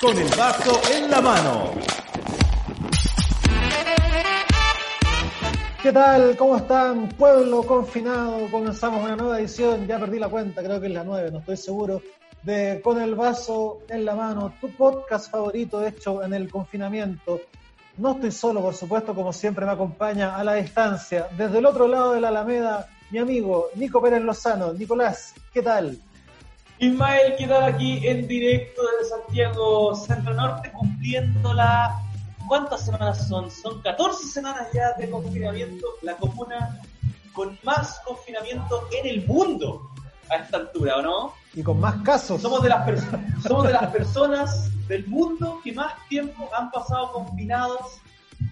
con el vaso en la mano. ¿Qué tal? ¿Cómo están? Pueblo confinado. Comenzamos una nueva edición. Ya perdí la cuenta, creo que es la nueve, no estoy seguro. De Con el vaso en la mano, tu podcast favorito hecho en el confinamiento. No estoy solo, por supuesto, como siempre me acompaña a la distancia, desde el otro lado de la Alameda, mi amigo Nico Pérez Lozano. Nicolás, ¿qué tal? Ismael, ¿qué tal aquí en directo desde Santiago Centro Norte, cumpliendo la... ¿Cuántas semanas son? Son 14 semanas ya de confinamiento, la comuna con más confinamiento en el mundo a esta altura, ¿o no? Y con más casos. Somos de las, perso- somos de las personas del mundo que más tiempo han pasado confinados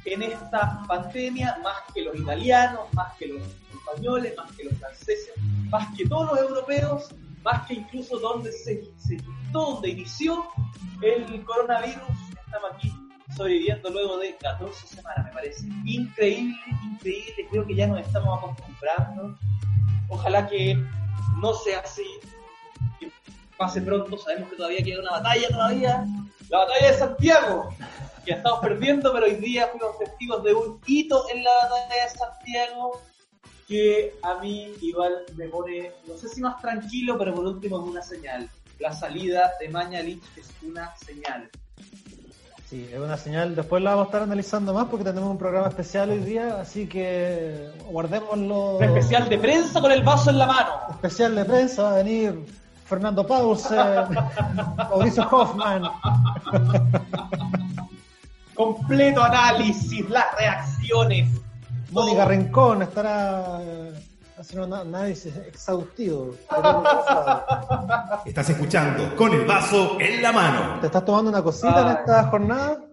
en esta pandemia, más que los italianos, más que los españoles, más que los franceses, más que todos los europeos, más que incluso donde se, se donde inició el coronavirus. Estamos aquí sobreviviendo luego de 14 semanas, me parece increíble, increíble. Creo que ya nos estamos acostumbrando. Ojalá que no sea así, que pase pronto. Sabemos que todavía queda una batalla todavía, la batalla de Santiago, que estamos perdiendo, pero hoy día fuimos testigos de un hito en la batalla de Santiago que a mí igual me pone, no sé si más tranquilo, pero por último es una señal. La salida de Mañalich es una señal. Sí, es una señal. Después la vamos a estar analizando más porque tenemos un programa especial hoy día, así que guardémoslo. Especial de prensa con el vaso en la mano. especial de prensa va a venir Fernando Pause, Mauricio Hoffman. Completo análisis, las reacciones. Mónica todo. Rincón estará eh, haciendo un análisis exhaustivo. Estás escuchando con el vaso en la mano. ¿Te estás tomando una cosita en Ay. esta jornada?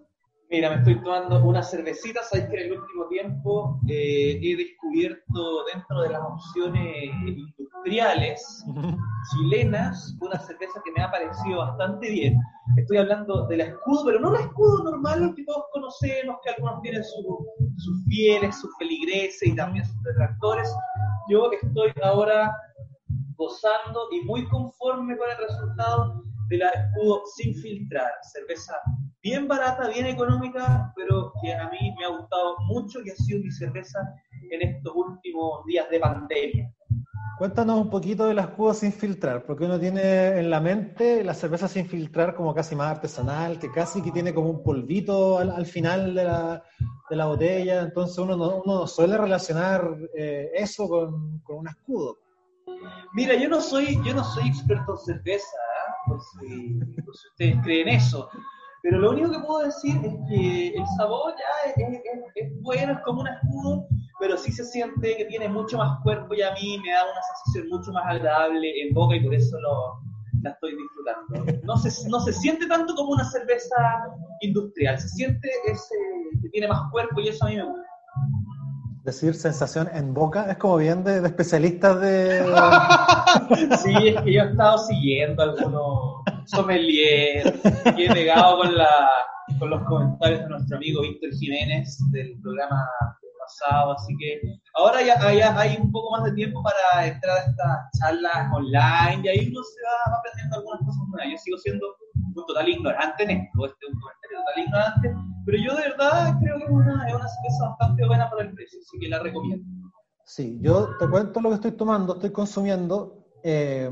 Mira, me estoy tomando una cervecita. Sabes que en el último tiempo eh, he descubierto dentro de las opciones industriales chilenas una cerveza que me ha parecido bastante bien. Estoy hablando de la escudo, pero no la escudo normal que todos conocemos, que algunos tienen su- sus fieles, sus feligreses y también sus detractores. Yo estoy ahora gozando y muy conforme con el resultado de la escudo sin filtrar. Cerveza bien barata, bien económica, pero que a mí me ha gustado mucho y ha sido mi cerveza en estos últimos días de pandemia. Cuéntanos un poquito de la escudo sin filtrar, porque uno tiene en la mente la cerveza sin filtrar como casi más artesanal, que casi que tiene como un polvito al, al final de la, de la botella, entonces uno no, uno suele relacionar eh, eso con, con un escudo. Mira, yo no soy, yo no soy experto en cerveza, ¿ah? por, si, por si ustedes creen eso. Pero lo único que puedo decir es que el sabor ya es, es- es- bueno, es como un escudo, pero sí se siente que tiene mucho más cuerpo y a mí me da una sensación mucho más agradable en boca y por eso lo, la estoy disfrutando. No se, no se siente tanto como una cerveza industrial, se siente ese que tiene más cuerpo y eso a mí me gusta. Decir sensación en boca es como bien de, de especialistas de... Sí, es que yo he estado siguiendo algunos sommeliers y he pegado con, la, con los comentarios de nuestro amigo Víctor Jiménez del programa pasado, así que ahora ya, ya hay un poco más de tiempo para entrar a estas charlas online y ahí uno se va, aprendiendo algunas cosas nuevas. Yo sigo siendo un total ignorante en esto, este es un comentario total ignorante, pero yo de verdad creo que es una, es una cerveza bastante buena para el precio, así que la recomiendo. Sí, yo te cuento lo que estoy tomando, estoy consumiendo eh,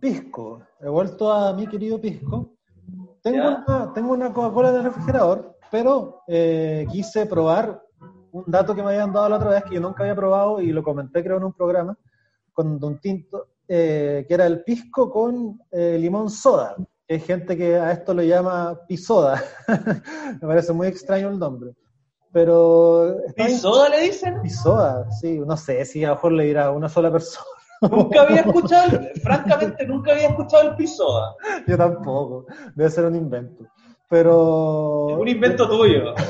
pisco. He vuelto a mi querido pisco. Tengo Ya. una, tengo una Coca-Cola en el refrigerador, pero eh, quise probar un dato que me habían dado la otra vez que yo nunca había probado y lo comenté creo en un programa con Don Tinto, eh, que era el pisco con eh, limón soda. Hay gente que a esto lo llama pisoda. me parece muy extraño el nombre. Pero está ¿Y soda le dicen? Pisoda, sí, no sé si a lo mejor le dirá a una sola persona. Nunca había escuchado, francamente, nunca había escuchado el pisoda. Yo tampoco, debe ser un invento. Pero. Es un invento tuyo.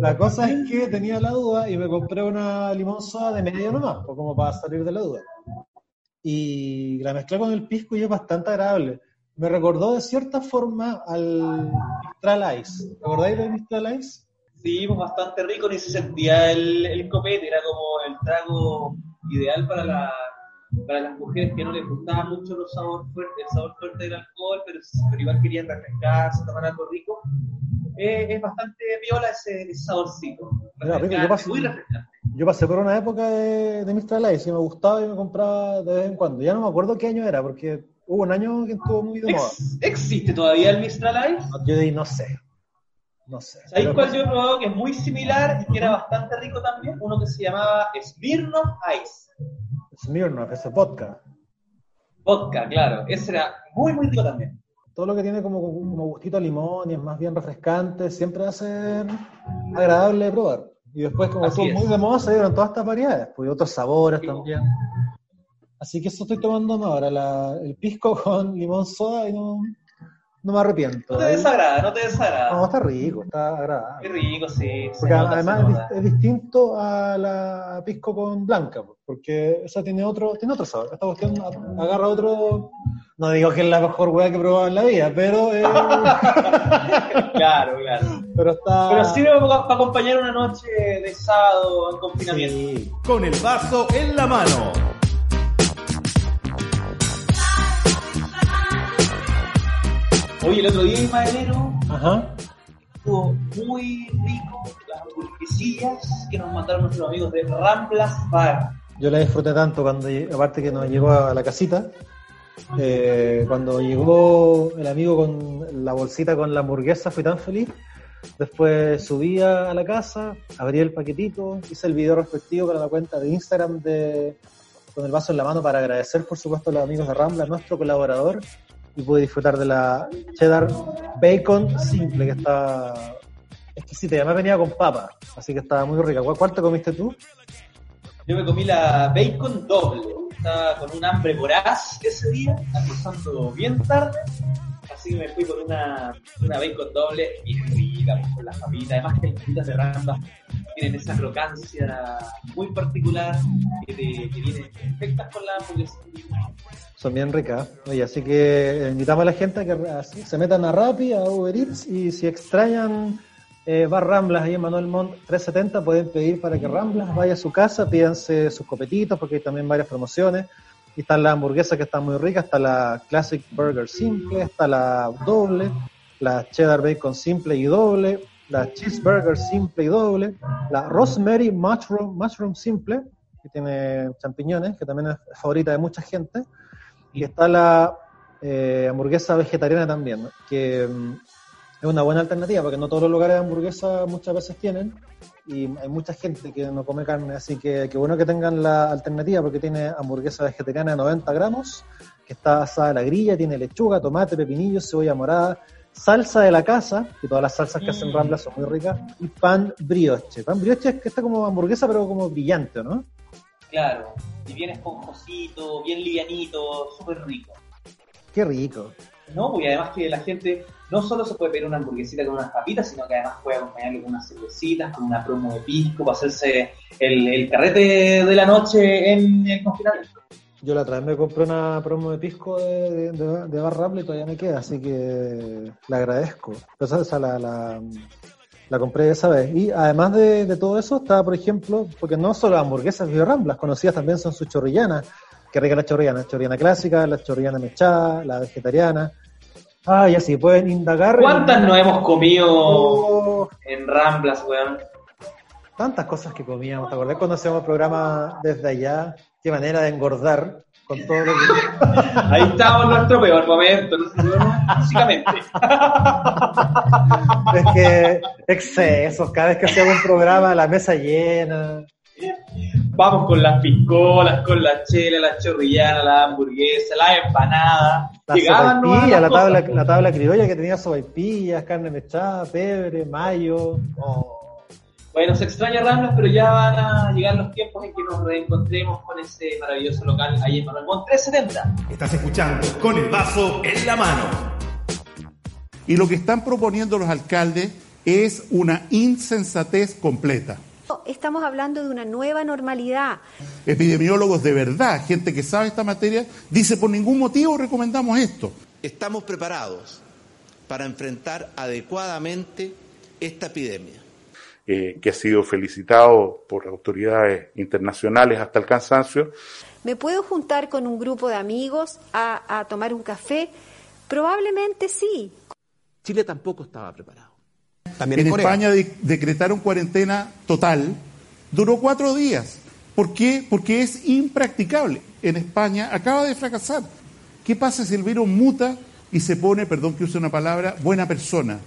La cosa es que tenía la duda y me compré una limón soda de medio nomás, pues, como para salir de la duda. Y la mezclé con el pisco y es bastante agradable. Me recordó de cierta forma al Mistral Ice. ¿Te acordáis del Mistral Ice? Sí, pues bastante rico, ni se sentía el, el copete, era como el trago ideal para la, para las mujeres que no les gustaba mucho los sabor fuerte, el sabor fuerte del alcohol, pero, pero igual querían refrescarse, tomar algo rico. Eh, es bastante viola ese, ese saborcito. Mira, rico, yo pasé- muy refrescante. Yo pasé por una época de, de Mistral Ice y me gustaba y me compraba de vez en cuando. Ya no me acuerdo qué año era, porque hubo un año que estuvo muy de moda. Ex- ¿Existe todavía el Mistral Ice? Yo di- no sé. No sé. ¿Sabéis cuál yo he probado que es muy similar y que era bastante rico también? Uno que se llamaba Smirnoff Ice. Smirnoff, ese vodka. Vodka, claro. Ese era muy, muy rico también. Todo lo que tiene como, como gustito a limón y es más bien refrescante, siempre va a ser agradable de probar. Y después, como estuvo es. muy de moda, se dieron todas estas variedades, pues y otros sabores Sí. también. Así que eso estoy tomando ahora, la- el pisco con limón soda y no, no me arrepiento. No te desagrada, no te desagrada. No, está rico, está Qué agradable. rico, sí. Porque nota, además es, distinto a la pisco con blanca, pues, porque esa tiene otro, tiene otro sabor. Esta cuestión agarra otro. No digo que es la mejor hueá que he probado en la vida, pero, eh, Claro, claro. pero está. Pero sirve para, para acompañar una noche de sábado en confinamiento. Sí. Con el vaso en la mano. Oye, el otro día, Ismaelero, Ajá. estuvo muy rico las hamburguesillas que nos mandaron nuestros amigos de Ramblas Bar. Yo la disfruté tanto cuando, aparte que nos llegó a la casita, eh, cuando llegó el amigo con la bolsita con la hamburguesa, fui tan feliz. Después subí a la casa, abrí el paquetito, hice el video respectivo para la cuenta de Instagram de con el vaso en la mano para agradecer, por supuesto, a los amigos de Rambla, nuestro colaborador, y pude disfrutar de la cheddar bacon simple que está exquisita. Y además venía con papa, así que estaba muy rica. ¿Cuál, cuál te comiste tú? Yo me comí la bacon doble. Estaba con un hambre voraz ese día, almorzando bien tarde. Así me fui con una, una bacon doble bien rica, con las papitas. Además que las papitas de Ramblas tienen esa crocancia muy particular que, te- que vienen perfectas con la hamburguesa. Son bien ricas. Oye, así que invitamos a la gente a que así, se metan a Rappi, a Uber Eats y si extrañan eh, Bar Ramblas ahí en Manuel Montt 370 pueden pedir para que Ramblas vaya a su casa, pídanse sus copetitos porque hay también varias promociones. Y están las hamburguesas que están muy ricas, está la Classic Burger Simple, está la doble, la Cheddar Bacon Simple y doble, la Cheeseburger Simple y doble, la Rosemary Mushroom, Mushroom Simple, que tiene champiñones, que también es favorita de mucha gente. Y está la eh, hamburguesa vegetariana también, que mm, es una buena alternativa, porque no todos los lugares de hamburguesa muchas veces tienen, y hay mucha gente que no come carne, así que qué bueno que tengan la alternativa, porque tiene hamburguesa vegetariana de 90 gramos, que está asada a la grilla, tiene lechuga, tomate, pepinillo, cebolla morada, salsa de la casa, que todas las salsas que hacen Mm. Rambla son muy ricas, y pan brioche. Pan brioche es que está como hamburguesa, pero como brillante, ¿no? Claro, y bien esponjosito, bien livianito, súper rico. Qué rico. ¿No? Y además que la gente no solo se puede pedir una hamburguesita con unas papitas, sino que además puede acompañarlo con unas cervecitas, con una promo de pisco, para hacerse el, el carrete de la noche en el confinamiento. Yo la otra vez me compré una promo de pisco de, de, de, Bar y todavía me queda, así que la agradezco. Pero esa, esa la, la, la compré esa vez. Y además de, todo eso, estaba, por ejemplo, porque no solo hamburguesas Bio Ramblas, conocidas también son sus chorrillanas. Qué rica la chorrillana, chorrillana clásica, la chorrillana mechada, la vegetariana. Ah, y así pueden indagar. ¿Cuántas nos hemos comido Oh, en Ramblas, weón? tantas cosas que comíamos. ¿Te acordás cuando hacíamos el programa desde allá? Qué manera de engordar con todo lo que. Ahí estamos en nuestro peor momento, no físicamente. Es que excesos, cada vez que hacíamos un programa, la mesa llena. Vamos con las piscolas, con la chela, la chorrillana, la hamburguesa, la empanada. La Llegaban sopaipilla, la tabla, cosas. la tabla criolla que tenía sopaipillas, carne mechada, pebre, mayo. Oh. Bueno, se extraña Ramblas, pero ya van a llegar los tiempos en que nos reencontremos con ese maravilloso local ahí en Manuel Montt 370. Estás escuchando Con el vaso en la mano. Y lo que están proponiendo los alcaldes es una insensatez completa. Estamos hablando de una nueva normalidad. Epidemiólogos de verdad, gente que sabe esta materia, dice por ningún motivo recomendamos esto. estamos preparados para enfrentar adecuadamente esta epidemia. eh, que ha sido felicitado por autoridades internacionales hasta el cansancio. ¿Me puedo juntar con un grupo de amigos a, a tomar un café? Probablemente sí. Chile tampoco estaba preparado. También en, en España de, decretaron cuarentena total, duró cuatro días. ¿Por qué? Porque es impracticable. En España acaba de fracasar. ¿Qué pasa si el virus muta y se pone, perdón que use una palabra, buena persona?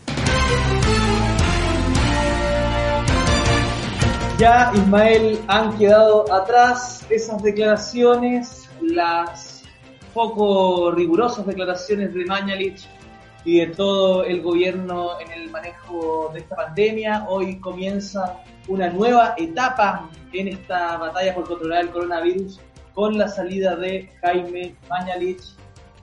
Ya, Ismael, han quedado atrás esas declaraciones, las poco rigurosas declaraciones de Mañalich y de todo el gobierno en el manejo de esta pandemia. Hoy comienza una nueva etapa en esta batalla por controlar el coronavirus con la salida de Jaime Mañalich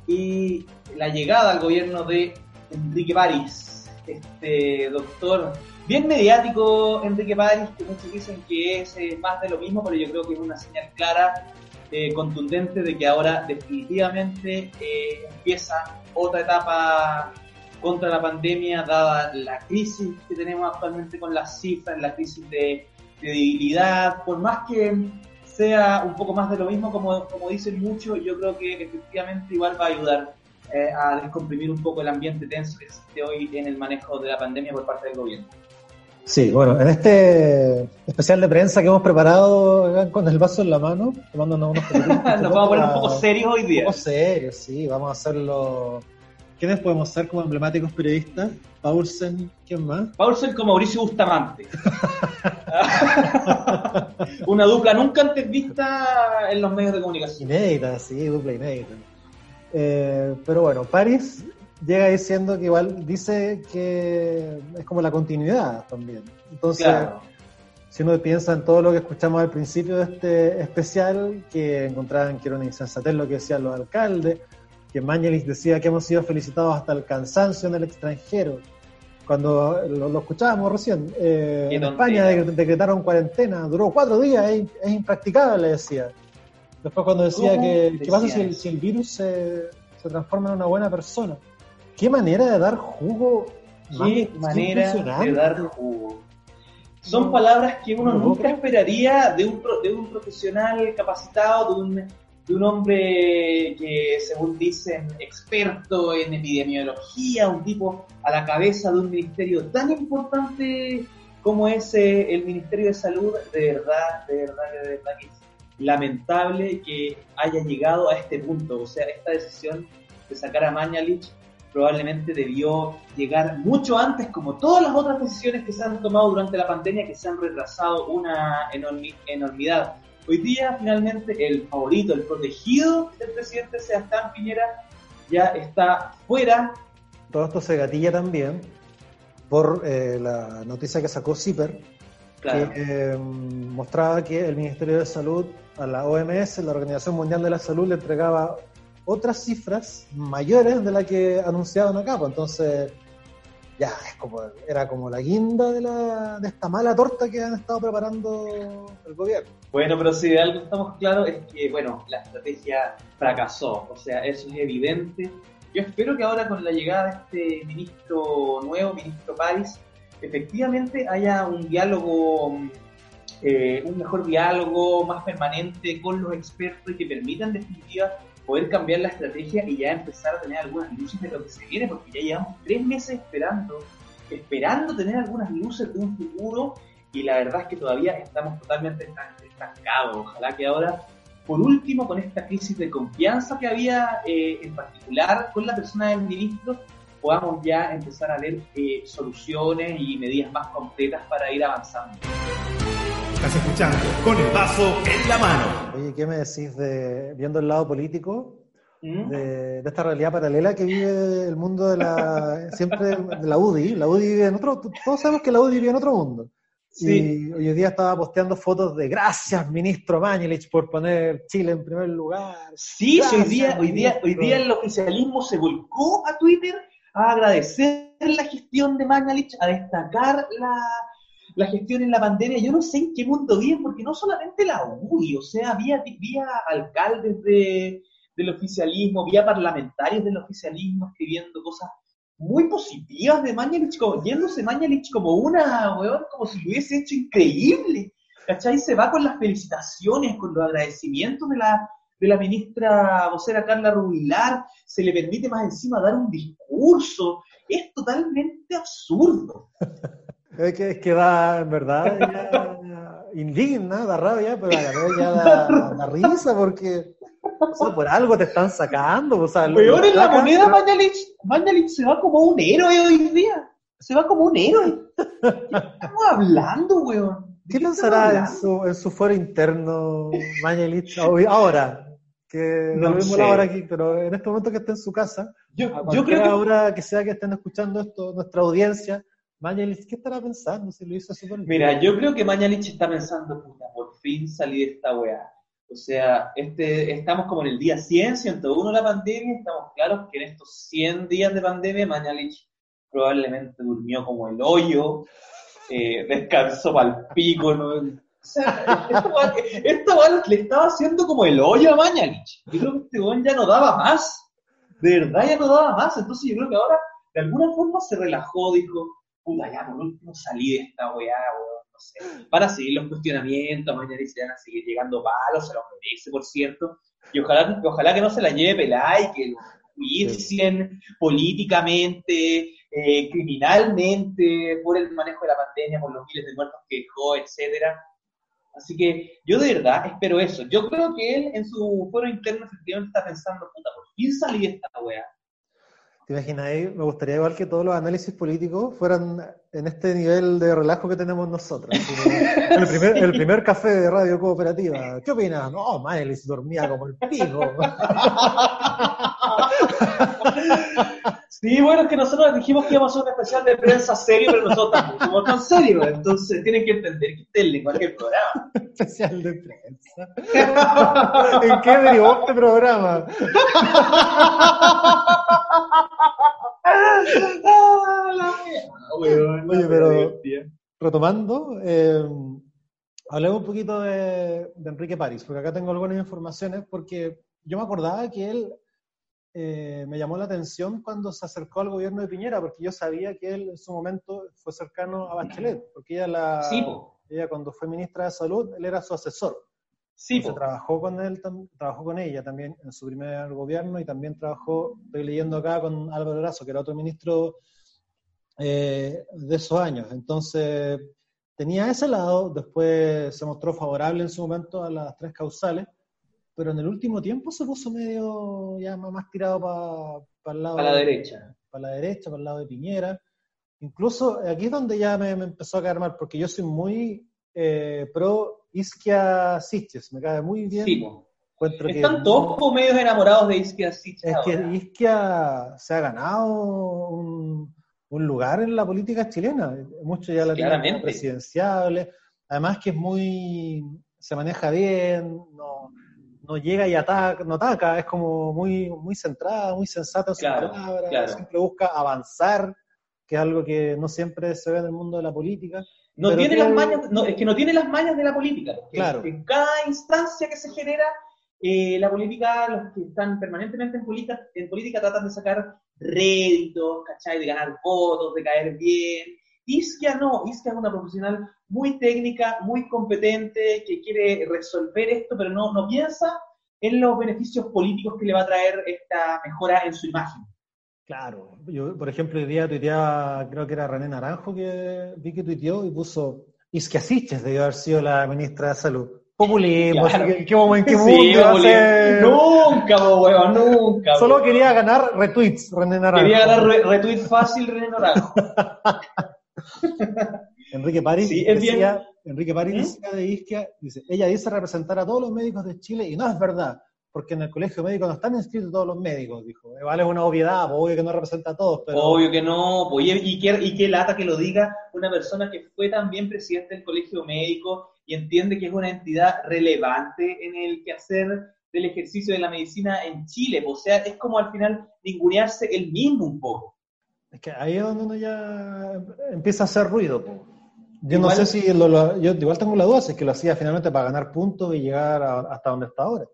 y la llegada al gobierno de Enrique París, este doctor bien mediático Enrique París, que muchos dicen que es eh, más de lo mismo, pero yo creo que es una señal clara, eh, contundente de que ahora definitivamente eh, empieza otra etapa contra la pandemia, dada la crisis que tenemos actualmente con las cifras, la crisis de, de debilidad, por más que sea un poco más de lo mismo, como, como dicen muchos, yo creo que efectivamente igual va a ayudar eh, a descomprimir un poco el ambiente tenso que existe hoy en el manejo de la pandemia por parte del gobierno. Sí, bueno, en este especial de prensa que hemos preparado con el vaso en la mano, tomándonos unos Nos vamos a poner un poco serios hoy día. Un poco serios, sí, vamos a hacerlo. ¿Quiénes podemos ser como emblemáticos periodistas? Paulsen, ¿quién más? Paulsen con Mauricio Bustamante. Una dupla nunca antes vista en los medios de comunicación. Inédita, sí, dupla inédita. Eh, pero bueno, París llega diciendo que igual dice que es como la continuidad también. Entonces, Claro. si uno piensa en todo lo que escuchamos al principio de este especial, que encontraban que era una insensatez lo que decían los alcaldes, que Mañalich decía que hemos sido felicitados hasta el cansancio en el extranjero. Cuando lo, lo escuchábamos recién, eh, en. España de- decretaron cuarentena, duró cuatro días, es, es impracticable, decía. Después cuando decía ¿Cómo que, ¿qué pasa si el, si el virus se, se transforma en una buena persona? ¿Qué manera de dar jugo? Qué manera de dar jugo. Son No. palabras que uno No, nunca esperaría de un, de un profesional capacitado, de un, de un hombre que, según dicen, experto en epidemiología, un tipo a la cabeza de un ministerio tan importante como es eh, el Ministerio de Salud. De verdad, de verdad, de verdad que es lamentable que haya llegado a este punto. O sea, esta decisión de sacar a Mañalich probablemente debió llegar mucho antes, como todas las otras decisiones que se han tomado durante la pandemia, que se han retrasado una enormi- enormidad. Hoy día, finalmente, el favorito, el protegido del presidente Sebastián Piñera ya está fuera. Todo esto se gatilla también por eh, la noticia que sacó CIPER, Claro. que eh, mostraba que el Ministerio de Salud a la OMS, la Organización Mundial de la Salud, le entregaba otras cifras mayores de las que anunciaban acá. Pues entonces, ya, es como, era como la guinda de, la, de esta mala torta que han estado preparando el gobierno. Bueno, pero si de algo estamos claros es que, bueno, la estrategia fracasó. O sea, eso es evidente. Yo espero que ahora con la llegada de este ministro nuevo, ministro París, efectivamente haya un diálogo, mm, eh, un mejor diálogo más permanente con los expertos y que permita en definitiva poder cambiar la estrategia y ya empezar a tener algunas luces de lo que se viene, porque ya llevamos tres meses esperando, esperando tener algunas luces de un futuro y la verdad es que todavía estamos totalmente estan- estancados. Ojalá que ahora, por último, con esta crisis de confianza que había eh, en particular con la persona del ministro, podamos ya empezar a ver eh, soluciones y medidas más concretas para ir avanzando. Estás escuchando con el vaso en la mano. Oye, ¿qué me decís de, viendo el lado político, ¿Mm? de, de esta realidad paralela que vive el mundo de la siempre de la UDI. La UDI vive en otro, todos sabemos que la UDI vive en otro mundo. Sí. Y hoy día estaba posteando fotos de gracias, ministro Mañelich, por poner Chile en primer lugar. Sí, sí, hoy Gracias, día, hoy día, hoy día el oficialismo se volcó a Twitter a agradecer la gestión de Mañalich, a destacar la, la gestión en la pandemia. Yo no sé en qué mundo viven, porque no solamente la UDI, o sea, había, había alcaldes de, del oficialismo, había parlamentarios del oficialismo escribiendo cosas muy positivas de Mañalich, como, yéndose Mañalich como una, weón, como si lo hubiese hecho increíble. ¿Cachai? Se va con las felicitaciones, con los agradecimientos de la, de la ministra vocera Carla Rubilar, se le permite más encima dar un discurso. Es totalmente absurdo. Es que, es que da, en verdad, ya indigna, da rabia, pero a la vez ya da, da risa porque o sea, por algo te están sacando. O sea, Peor en la moneda, pero- Mañalich, Mañalich se va como un héroe hoy día. Se va como un héroe. ¿Qué estamos hablando, weón? ¿De ¿Qué estamos pensará en su, en su fuero interno Mañalich ahora? Que No lo vimos sé. ahora aquí, pero en este momento que esté en su casa, Yo, a yo creo que hora que sea que estén escuchando esto, nuestra audiencia, Mañalich, ¿qué estará pensando si lo hizo súper? Mira, yo creo que Mañalich está pensando, puta, por fin salí de esta weá. O sea, este, estamos como en el día 100, 101 de la pandemia, estamos claros que en estos 100 días de pandemia Mañalich probablemente durmió como el hoyo, eh, descansó pa'l pico, ¿no? O sea, esta weá le estaba haciendo como el hoyo a Mañalich. Yo creo que este weón ya no daba más. De verdad ya no daba más. Entonces yo creo que ahora, de alguna forma, se relajó, dijo, puta, ya por último salí de esta weá, weón, no sé. Van a seguir los cuestionamientos, mañana se van a seguir llegando palos, se los merece, por cierto. Y ojalá, ojalá que no se la lleve pelada y que lo juicien políticamente, eh, criminalmente, por el manejo de la pandemia, por los miles de muertos que dejó, etcétera. Así que yo de verdad espero eso. Yo creo que él en su foro interno efectivamente está pensando, puta, por fin salí de esta weá. ¿Te imaginas ahí? Me gustaría igual que todos los análisis políticos fueran en este nivel de relajo que tenemos nosotros. El primer, el primer café de radio cooperativa. ¿Qué opinas? No, Manelis dormía como el pico. Sí, bueno, es que nosotros dijimos que íbamos a hacer un especial de prensa serio, pero nosotros tampoco somos tan serios. Entonces tienen que entender que este es el lenguaje del programa. Especial de prensa. ¿En qué derivó este programa? Oye, pero- Retomando, eh, hablemos un poquito de, de Enrique París, porque acá tengo algunas informaciones, porque yo me acordaba que él eh, me llamó la atención cuando se acercó al gobierno de Piñera, porque yo sabía que él en su momento fue cercano a Bachelet, porque ella, la, Sí, po. ella cuando fue ministra de Salud, él era su asesor. Sí, trabajó con él, trabajó con ella también en su primer gobierno y también trabajó, estoy leyendo acá con Álvaro Lazo, que era otro ministro eh, de esos años. Entonces, tenía ese lado, después se mostró favorable en su momento a las tres causales, pero en el último tiempo se puso medio ya más tirado para el lado A la de- derecha. para la derecha, para el lado de Piñera. Incluso aquí es donde ya me, me empezó a caer mal, porque yo soy muy eh, pro Isquia Siches, me cae muy bien. Sí. Encuentro que Están todos como medios enamorados de Isquia Sitch es que ahora. Isquia se ha ganado un, un lugar en la política chilena. Muchos ya la tienen presidenciable. Además que es muy, se maneja bien, no, no llega y ataca, no ataca, es como muy, muy centrada, muy sensata en sus Claro, palabras, claro. siempre busca avanzar, que es algo que no siempre se ve en el mundo de la política. No tiene las mañas, no, es que no tiene las mañas de la política. porque Claro. En cada instancia que se genera, eh, la política, los que están permanentemente en política, en política tratan de sacar réditos, ¿cachai? De ganar votos, de caer bien. Isquia no, Isquia es una profesional muy técnica, muy competente, que quiere resolver esto, pero no, no piensa en los beneficios políticos que le va a traer esta mejora en su imagen. Claro, yo por ejemplo hoy día tuiteaba, creo que era René Naranjo que vi que tuiteó y puso Isquia Siches debió haber sido la ministra de Salud. Populismo, Claro. ¿en qué, en qué mundo Sí, iba a ser? Nunca, weón, nunca. Solo quería ganar retweets, René Naranjo. Quería ganar re- retweet fácil René Naranjo. Enrique París Sí, decía, Enrique París ¿Mm? decía de Isquia, dice, ella dice representar a todos los médicos de Chile y no es verdad, porque en el colegio médico no están inscritos todos los médicos, dijo. Igual es una obviedad, pues, obvio que no representa a todos, pero Obvio que no, pues, y, y qué, y qué lata que lo diga una persona que fue también presidente del colegio médico y entiende que es una entidad relevante en el quehacer del ejercicio de la medicina en Chile. O sea, es como al final ningunearse el mismo un poco. Es que ahí es donde uno ya empieza a hacer ruido. po. Yo Igual- no sé si lo, lo- yo igual tengo la duda si es que lo hacía finalmente para ganar puntos y llegar a- hasta donde está ahora.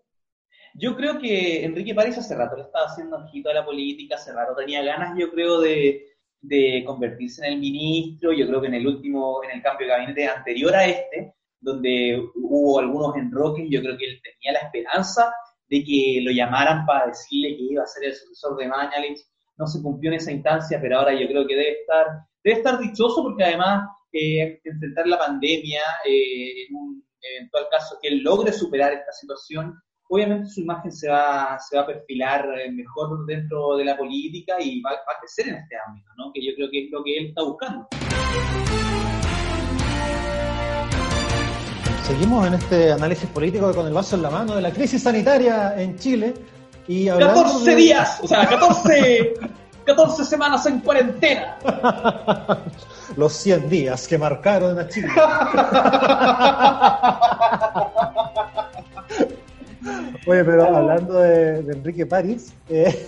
Yo creo que Enrique París hace rato le estaba haciendo ojito a la política, hace rato tenía ganas, yo creo, de, de convertirse en el ministro. Yo creo que en el último, en el cambio de gabinete anterior a este, donde hubo algunos enroques, yo creo que él tenía la esperanza de que lo llamaran para decirle que iba a ser el sucesor de Mañalich. No se cumplió en esa instancia, pero ahora yo creo que debe estar, debe estar dichoso porque además eh, enfrentar la pandemia, eh, en un eventual caso que él logre superar esta situación, obviamente su imagen se va, se va a perfilar eh, mejor dentro de la política y va, va a crecer en este ámbito, ¿no? que yo creo que es lo que él está buscando. Seguimos en este análisis político con el vaso en la mano de la crisis sanitaria en Chile. Y 14 de... días, o sea, 14, 14 semanas en cuarentena. Los 100 días que marcaron a Chile. Oye, pero hablando de, de Enrique París, eh,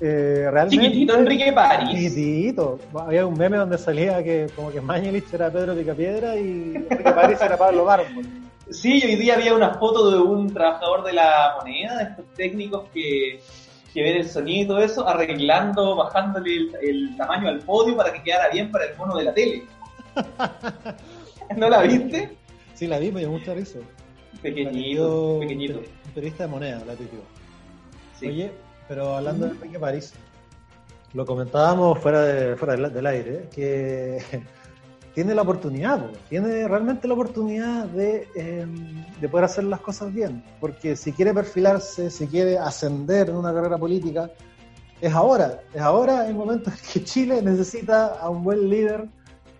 eh, realmente. Chiquitito Enrique París. Chiquitito. Había un meme donde salía que como que Mañalich era Pedro Picapiedra y Enrique París era Pablo Mármol. Sí, hoy día había una foto de un trabajador de la moneda, de estos técnicos que, que ven el sonido y todo eso, arreglando, bajándole el, el tamaño al podio para que quedara bien para el mono de la tele. ¿No la viste? Sí, la vi, me dio mucha risa. Pequeñito, pequeñito. Un periodista de moneda, la tuiteó. Sí. Oye, pero hablando de Enrique París, lo comentábamos fuera, de, fuera del, del aire, que tiene la oportunidad, po, tiene realmente la oportunidad de, eh, de poder hacer las cosas bien. Porque si quiere perfilarse, si quiere ascender en una carrera política, es ahora. Es ahora el momento en que Chile necesita a un buen líder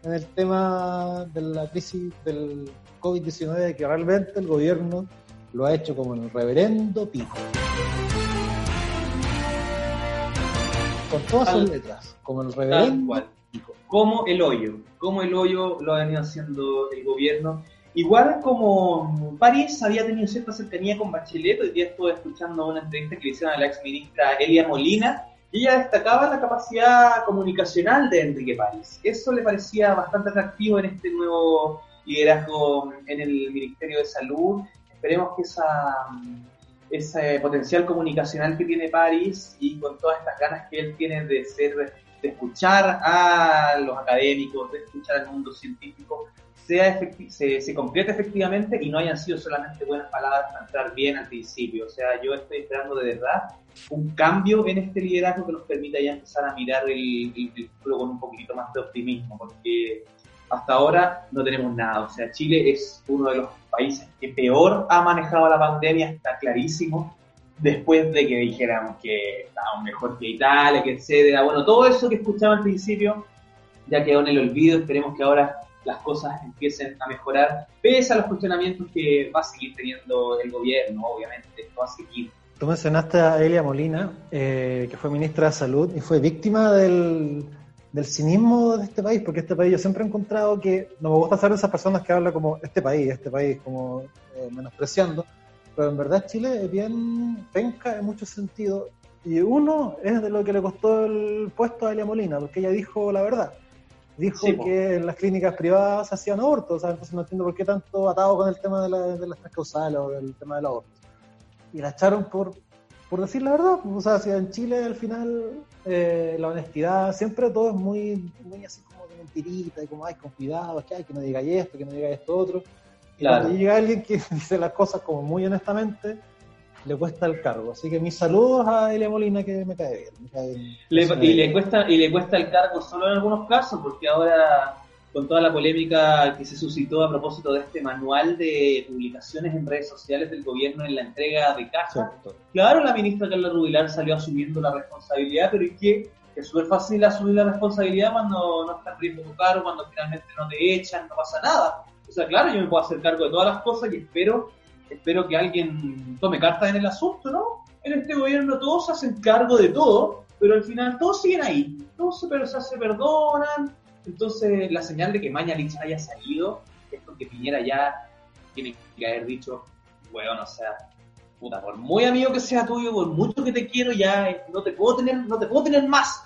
en el tema de la crisis del COVID-19, que realmente el gobierno lo ha hecho como el reverendo pico. Con todas sus letras, como el reverendo pico. Como el hoyo, como el hoyo lo ha venido haciendo el gobierno. Igual como París había tenido cierta cercanía con Bachelet, hoy día estuve escuchando una entrevista que le hicieron a la ex ministra Elia Molina, y ella destacaba la capacidad comunicacional de Enrique París. Eso le parecía bastante atractivo en este nuevo liderazgo en el Ministerio de Salud. Esperemos que esa, ese potencial comunicacional que tiene París y con todas estas ganas que él tiene de ser, de escuchar a los académicos, de escuchar al mundo científico, sea efecti- se, se concrete efectivamente y no hayan sido solamente buenas palabras para entrar bien al principio. O sea, yo estoy esperando de verdad un cambio en este liderazgo que nos permita ya empezar a mirar el, el, el futuro con un poquito más de optimismo, porque hasta ahora no tenemos nada. O sea, Chile es uno de los países que peor ha manejado la pandemia, está clarísimo, después de que dijéramos que estábamos mejor que Italia, que etcétera. Bueno, todo eso que escuchaba al principio ya quedó en el olvido. Esperemos que ahora las cosas empiecen a mejorar, pese a los cuestionamientos que va a seguir teniendo el gobierno, obviamente, esto va a seguir. Tú mencionaste a Elia Molina, eh, que fue ministra de Salud y fue víctima del, del cinismo de este país, porque este país yo siempre he encontrado que no me gusta ser de esas personas que hablan como este país, este país, como eh, menospreciando, pero en verdad Chile es bien penca en muchos sentidos. Y uno es de lo que le costó el puesto a Elia Molina, porque ella dijo la verdad. Dijo Sí, que en las clínicas privadas se hacían abortos, entonces no entiendo por qué tanto atado con el tema de, la- de las tres causales o del tema del aborto y la echaron por, por decir la verdad. O sea, si en Chile al final eh, la honestidad, siempre todo es muy, muy así como de mentirita, y como, ay, con cuidado, que, ay, que no digáis esto, que no digáis esto otro. Y Claro. cuando llega alguien que dice las cosas como muy honestamente, le cuesta el cargo. Así que mis saludos a Elia Molina, que me cae bien. me cae bien. Le- Sí, y, le cuesta, y le cuesta el cargo solo en algunos casos, porque ahora, con toda la polémica que se suscitó a propósito de este manual de publicaciones en redes sociales del gobierno en la entrega de cajas. Claro, la ministra Carla Rubilar salió asumiendo la responsabilidad, pero es que es súper fácil asumir la responsabilidad cuando no está en riesgo tu cargo, cuando finalmente no te echan, no pasa nada. O sea, claro, yo me puedo hacer cargo de todas las cosas y espero, espero que alguien tome cartas en el asunto, ¿no? En este gobierno todos se hacen cargo de todo, pero al final todos siguen ahí, todos se, pero se, se perdonan. Entonces, la señal de que Mañalich haya salido es porque Piñera ya tiene que haber dicho, weón, o sea, puta, por muy amigo que sea tuyo, por mucho que te quiero, ya eh, no te puedo tener, no te puedo tener más,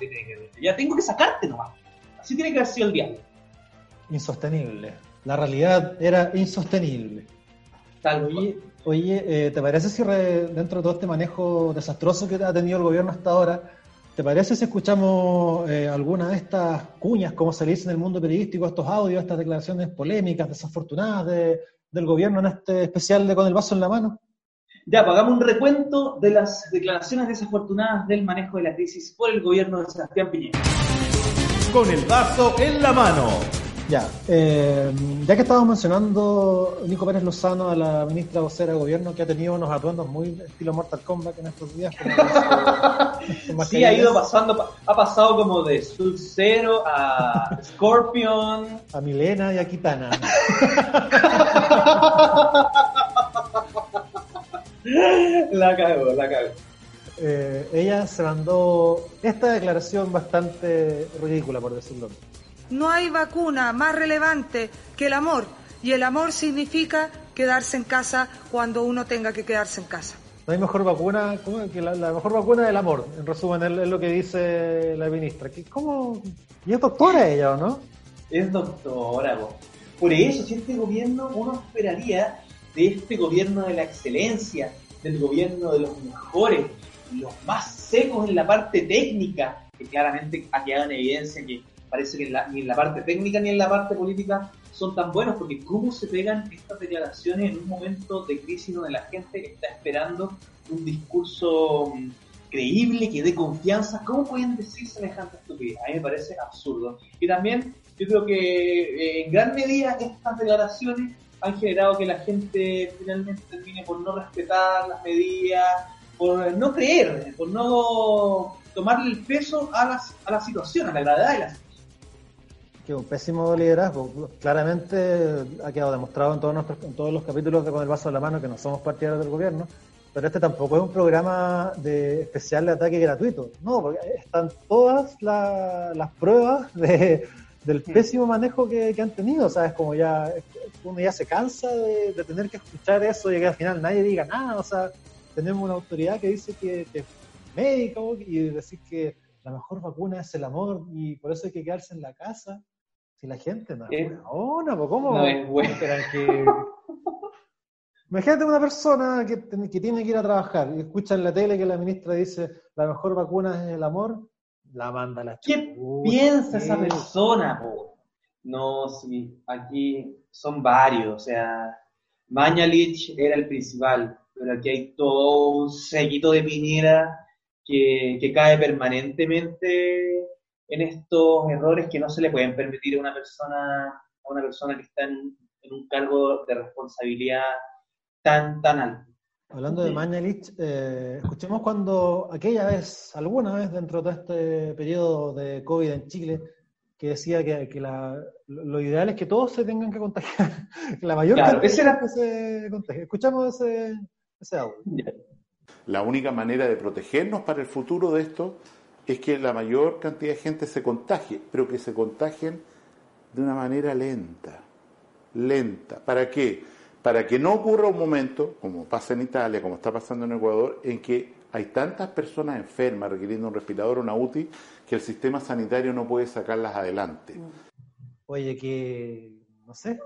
ya tengo que sacarte nomás. Así tiene que haber sido el diálogo. Insostenible. La realidad era insostenible. Tal. Oye, oye eh, ¿te parece si re- dentro de todo este manejo desastroso que ha tenido el gobierno hasta ahora, ¿te parece si escuchamos eh, alguna de estas cuñas, como se le dice en el mundo periodístico, estos audios, estas declaraciones polémicas, desafortunadas de- del gobierno en este especial de Con el vaso en la mano? Ya, pues, hagamos un recuento de las declaraciones desafortunadas del manejo de la crisis por el gobierno de Sebastián Piñera. Con el vaso en la mano. Ya, eh, ya que estábamos mencionando Nico Pérez Lozano, a la ministra vocera de gobierno, que ha tenido unos atuendos muy estilo Mortal Kombat en estos días. como sí, ha ido pasando, ha pasado como de Sub-Zero a Scorpion. A Milena y a Kitana. la cago, la cago. Eh, ella se mandó esta declaración bastante ridícula, por decirlo. No hay vacuna más relevante que el amor, y el amor significa quedarse en casa cuando uno tenga que quedarse en casa. No hay mejor vacuna que la, mejor vacuna del amor, en resumen, es, lo que dice la ministra. ¿Cómo? ¿Y es doctora ella o no? Es doctora, por eso, si este gobierno uno esperaría de este gobierno de la excelencia, del gobierno de los mejores, los más secos en la parte técnica, que claramente aquí hagan evidencia que parece que ni en la parte técnica ni en la parte política son tan buenos, porque cómo se pegan estas declaraciones en un momento de crisis donde la gente está esperando un discurso mm, creíble, que dé confianza, ¿cómo pueden decir semejante estupidez? A mí me parece absurdo. Y también yo creo que eh, en gran medida estas declaraciones han generado que la gente finalmente termine por no respetar las medidas, por no creer, por no tomarle el peso a, las, a la situación, a la gravedad de la situación. Que un pésimo liderazgo. Claramente ha quedado demostrado en todos, nuestros, en todos los capítulos de Con el Vaso de la Mano que no somos partidarios del gobierno, pero este tampoco es un programa de especial de ataque gratuito. No, porque están todas las pruebas de, del pésimo manejo que, han tenido, ¿sabes? Como ya uno ya se cansa de, tener que escuchar eso y que al final nadie diga nada, o sea, tenemos una autoridad que dice que, es médico y decir que la mejor vacuna es el amor y por eso hay que quedarse en la casa. Si la gente no es oh, no, pues ¿cómo? No es buena. Que... Imagínate una persona que, que tiene que ir a trabajar y escucha en la tele que la ministra dice la mejor vacuna es el amor la manda la ¿Qué piensa esa persona? No, sí, aquí son varios, o sea, Mañalich era el principal, pero aquí hay todo un seguito de Piñera que, cae permanentemente en estos errores que no se le pueden permitir a una persona, a una persona que está en, en un cargo de responsabilidad tan, tan alto. Hablando de Mañalich, eh, escuchemos cuando aquella vez, alguna vez dentro de este periodo de COVID en Chile, que decía que, lo ideal es que todos se tengan que contagiar, que la mayor cantidad era... que se contagie. Escuchamos ese, ese audio. La única manera de protegernos para el futuro de esto es que la mayor cantidad de gente se contagie, pero que se contagien de una manera lenta. Lenta. ¿Para qué? para que no ocurra un momento, como pasa en Italia, como está pasando en Ecuador, en que hay tantas personas enfermas requiriendo un respirador una UTI que el sistema sanitario no puede sacarlas adelante. Oye, que no sé.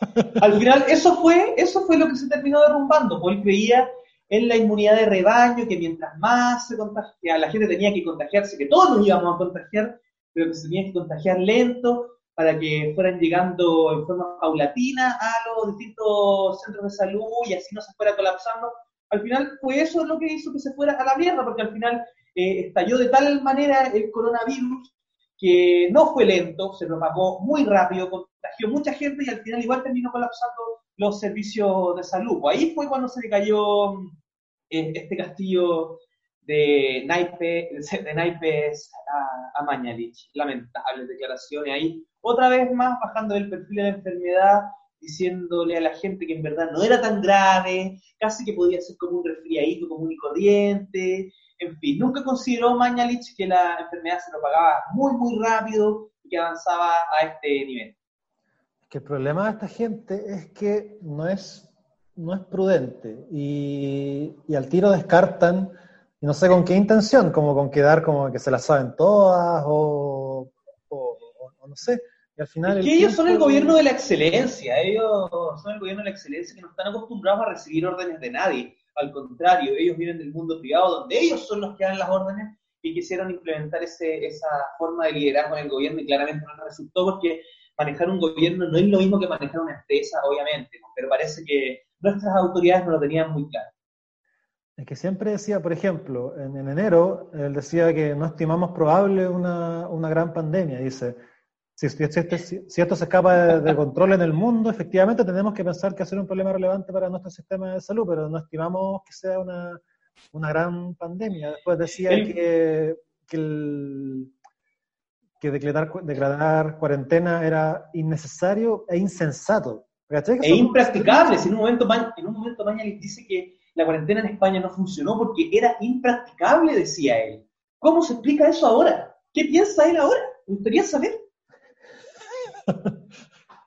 Al final, eso fue, eso fue lo que se terminó derrumbando, porque él creía en la inmunidad de rebaño, que mientras más se contagia, la gente tenía que contagiarse, que todos nos íbamos a contagiar, pero que se tenía que contagiar lento, para que fueran llegando en forma paulatina a los distintos centros de salud y así no se fuera colapsando. Al final fue eso lo que hizo que se fuera a la mierda, porque al final eh, estalló de tal manera el coronavirus que no fue lento, se propagó muy rápido, contagió mucha gente y al final igual terminó colapsando los servicios de salud. Ahí fue cuando se le cayó este castillo de, naipe, de naipes a, Mañalich. Lamentables declaraciones ahí otra vez más bajando el perfil de la enfermedad, diciéndole a la gente que en verdad no era tan grave, casi que podía ser como un resfriadito común y corriente, en fin, nunca consideró Mañalich que la enfermedad se propagaba muy, muy rápido y que avanzaba a este nivel. Que el problema de esta gente es que no es, no es prudente. Y, y al tiro descartan, y no sé con qué intención, como con quedar como que se la saben todas o, o no sé, al final es que ellos son el gobierno de la excelencia, ellos son el gobierno de la excelencia que no están acostumbrados a recibir órdenes de nadie. Al contrario, ellos vienen del mundo privado donde ellos son los que dan las órdenes y quisieron implementar ese, esa forma de liderazgo en el gobierno y claramente no resultó porque manejar un gobierno no es lo mismo que manejar una empresa, obviamente, pero parece que nuestras autoridades no lo tenían muy claro. Es que siempre decía, por ejemplo, en, enero, él decía que no estimamos probable una, una gran pandemia. Dice, si, si, si, esto se escapa de, control en el mundo, efectivamente tenemos que pensar que hacer un problema relevante para nuestro sistema de salud, pero no estimamos que sea una, una gran pandemia. Después decía que, que, el, que declarar, declarar cuarentena era innecesario e insensato. E impracticable. En un momento, en un momento Mañalich dice que la cuarentena en España no funcionó porque era impracticable, decía él. ¿Cómo se explica eso ahora? ¿Qué piensa él ahora? Me gustaría saber.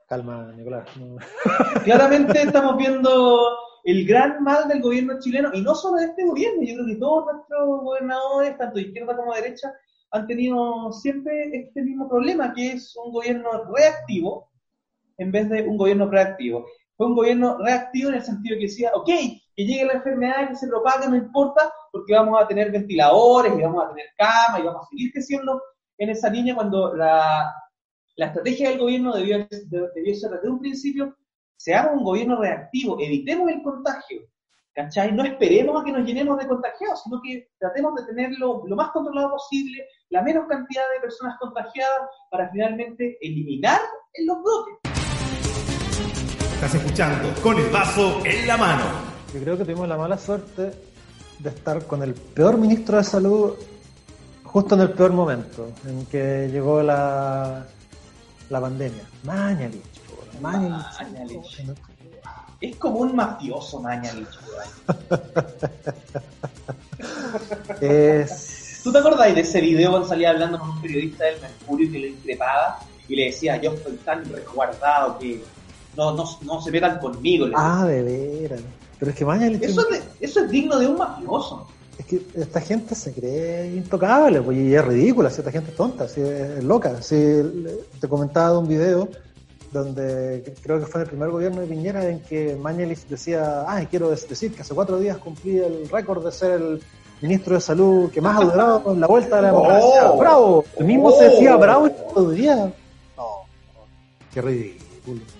Calma, Nicolás. Claramente estamos viendo el gran mal del gobierno chileno, y no solo de este gobierno, yo creo que todos nuestros gobernadores, tanto de izquierda como de derecha, han tenido siempre este mismo problema, que es un gobierno reactivo en vez de un gobierno proactivo. Fue un gobierno reactivo en el sentido que decía, ok, que llegue la enfermedad, que se propague, no importa, porque vamos a tener ventiladores, y vamos a tener camas, y vamos a seguir creciendo en esa línea cuando la, estrategia del gobierno debió, debió ser desde un principio, seamos un gobierno reactivo, evitemos el contagio, ¿cachai? No esperemos a que nos llenemos de contagiados, sino que tratemos de tenerlo lo más controlado posible, la menos cantidad de personas contagiadas para finalmente eliminar los brotes. Estás escuchando con el vaso en la mano. Yo creo que tuvimos la mala suerte de estar con el peor ministro de salud justo en el peor momento en que llegó la, la pandemia. Mañalich. Mañalich. Es como un mafioso Mañalich. es... ¿Tú te acordás de ese video cuando salía hablando con un periodista del Mercurio que le increpaba y le decía, yo estoy tan resguardado que no, no, no se metan conmigo. Ah, de veras. Pero es que Mañalich... Eso, es, eso es digno de un mafioso. Es que esta gente se cree intocable, pues, y es ridícula, si esta gente es tonta, si es loca. Si te comentaba de un video donde creo que fue en el primer gobierno de Piñera en que Mañalich decía, ah, quiero decir que hace cuatro días cumplí el récord de ser el ministro de salud que más ha durado en la vuelta de la democracia. Oh, ¡Bravo! El mismo se decía oh. bravo y todo día. No, qué ridículo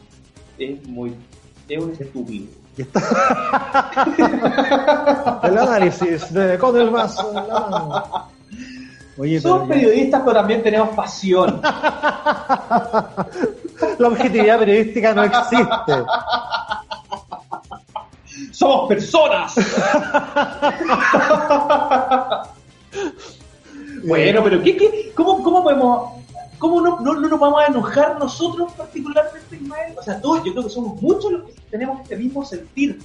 es muy. es un estúpido. el análisis de con el vaso en la mano. Oye, Somos periodistas, pero también tenemos pasión. La objetividad periodística no existe. Somos personas. bueno, pero ¿qué, qué, cómo, ¿cómo podemos ¿Cómo no, no, nos vamos a enojar nosotros particularmente, Ismael? O sea, todos, yo creo que somos muchos los que tenemos este mismo sentir.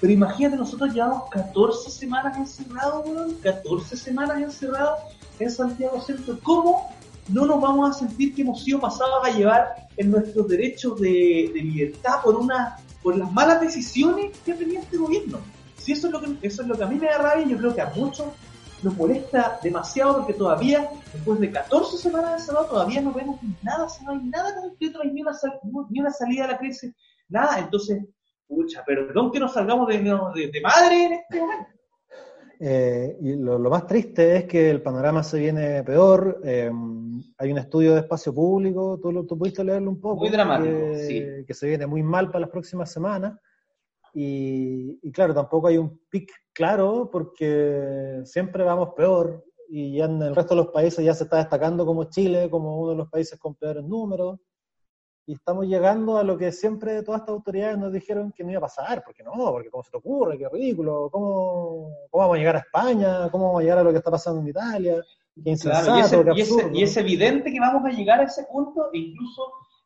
Pero imagínate, nosotros llevamos 14 semanas encerrados, weón. 14 semanas encerrados en Santiago Centro. ¿Cómo no nos vamos a sentir que hemos sido pasados a llevar en nuestros derechos de, de libertad por una por las malas decisiones que tenía este gobierno? Si eso es lo que eso es lo que a mí me da rabia, yo creo que a muchos nos molesta demasiado porque todavía, después de 14 semanas de sábado, todavía no vemos nada, no hay nada concreto, no hay ni una, ni una salida a la crisis, nada. Entonces, pucha, perdón que nos salgamos de, de, madre en este momento. Eh, y lo, más triste es que el panorama se viene peor. Eh, hay un estudio de espacio público, tú, lo, tú pudiste leerlo un poco. Muy dramático, que, sí. Que se viene muy mal para las próximas semanas. Y, claro, tampoco hay un pic claro porque siempre vamos peor y ya en el resto de los países ya se está destacando como Chile, como uno de los países con peores números. Y estamos llegando a lo que siempre todas estas autoridades nos dijeron que no iba a pasar, porque no, porque cómo se te ocurre, qué ridículo, cómo, cómo vamos a llegar a España, cómo vamos a llegar a lo que está pasando en Italia, qué insensato, y, es, y es evidente que vamos a llegar a ese punto e incluso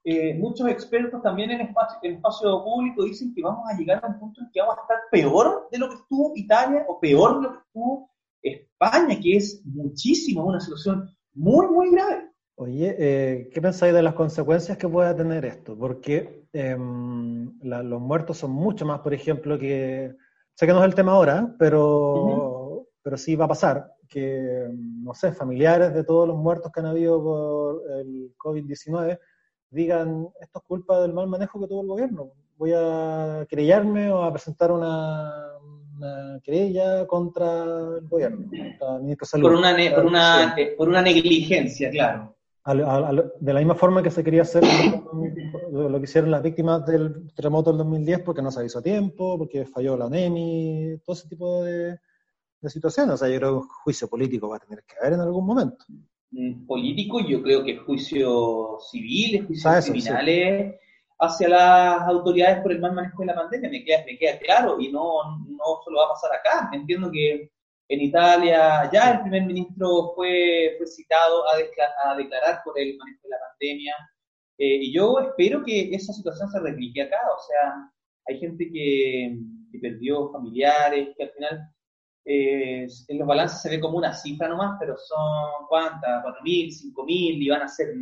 eh, muchos expertos también en espacio, en espacio público dicen que vamos a llegar a un punto en que vamos a estar peor de lo que estuvo Italia o peor de lo que estuvo España, que es muchísimo, una situación muy, muy grave. Oye, eh, ¿qué pensáis de las consecuencias que pueda tener esto? Porque em, los muertos son mucho más, por ejemplo, que... Sé que no es el tema ahora, pero, pero sí va a pasar que, no sé, familiares de todos los muertos que han habido por el COVID-19 digan esto es culpa del mal manejo que tuvo el gobierno. Voy a querellarme o a presentar una, querella contra el gobierno, Por una, por, una, por una negligencia, claro. de la misma forma que se quería hacer lo que hicieron las víctimas del terremoto del 2010 porque no se avisó a tiempo, porque falló la NEMI, todo ese tipo de, situaciones. O sea, yo creo que un juicio político va a tener que haber en algún momento. Mm, político, yo creo que juicios civiles, juicios ah, criminales hacia las autoridades por el mal manejo de la pandemia, me queda, me queda claro, y no, no solo va a pasar acá. Entiendo que en Italia ya el primer ministro fue, fue citado a, a, declarar por el manejo de la pandemia. Eh, y yo espero que esa situación se replique acá. O sea, hay gente que, perdió familiares, que al final eh, en los balances se ve como una cifra nomás, pero son cuántas, cuatro mil, cinco mil, y van a ser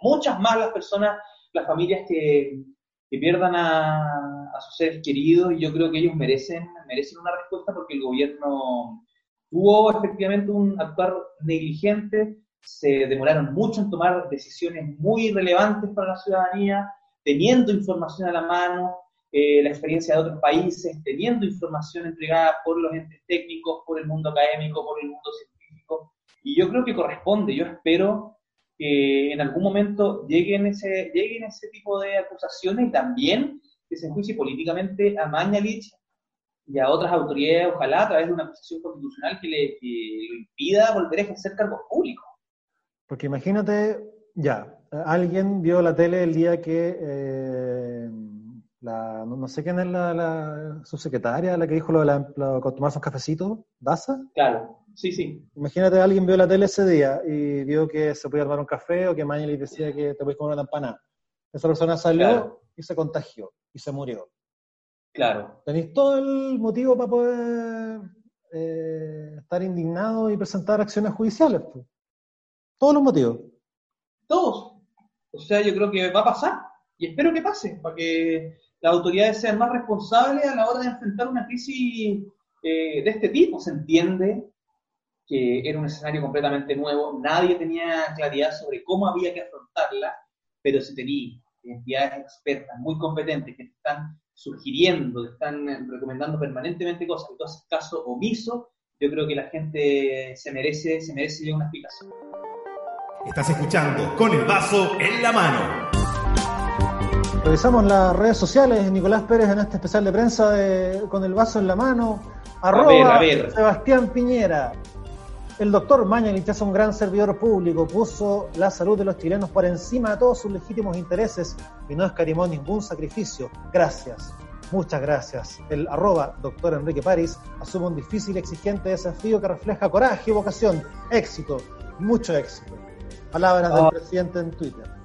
muchas más las personas, las familias que, que pierdan a, a, sus seres queridos y yo creo que ellos merecen, merecen una respuesta porque el gobierno tuvo efectivamente un actuar negligente, se demoraron mucho en tomar decisiones muy relevantes para la ciudadanía, teniendo información a la mano, eh, la experiencia de otros países, teniendo información entregada por los entes técnicos, por el mundo académico, por el mundo científico. Y yo creo que corresponde, yo espero que en algún momento lleguen ese, lleguen ese tipo de acusaciones y también que se enjuicie políticamente a Mañalich y a otras autoridades, ojalá a través de una acusación constitucional que le lo impida volver a ejercer cargos públicos. Porque imagínate, ya, alguien vio la tele el día que eh, la, no, sé quién es la, la, subsecretaria, la que dijo lo de la, tomarse un cafecito, ¿Daza? Claro, Sí, sí. Imagínate, alguien vio la tele ese día y vio que se podía tomar un café o que le decía que te puedes comer una empanada. Esa persona salió y se contagió y se murió. Claro. Tenéis todo el motivo para poder eh, estar indignado y presentar acciones judiciales. Pues. Todos los motivos. Todos. O sea, yo creo que va a pasar y espero que pase para que las autoridades sean más responsables a la hora de enfrentar una crisis eh, de este tipo. Se entiende que era un escenario completamente nuevo, nadie tenía claridad sobre cómo había que afrontarla, pero se tenía entidades expertas muy competentes que están sugiriendo, están recomendando permanentemente cosas, y todo ese caso omiso, yo creo que la gente se merece, se merece una explicación. Estás escuchando con el vaso en la mano. Revisamos las redes sociales, Nicolás Pérez en este especial de prensa de, con el vaso en la mano. Arroba Sebastián Piñera. El doctor Mañalich es un gran servidor público, puso la salud de los chilenos por encima de todos sus legítimos intereses y no escarimó ningún sacrificio. Gracias, muchas gracias. El arroba doctor Enrique París asume un difícil y exigente desafío que refleja coraje y vocación, éxito, mucho éxito. Palabras del oh. presidente en Twitter.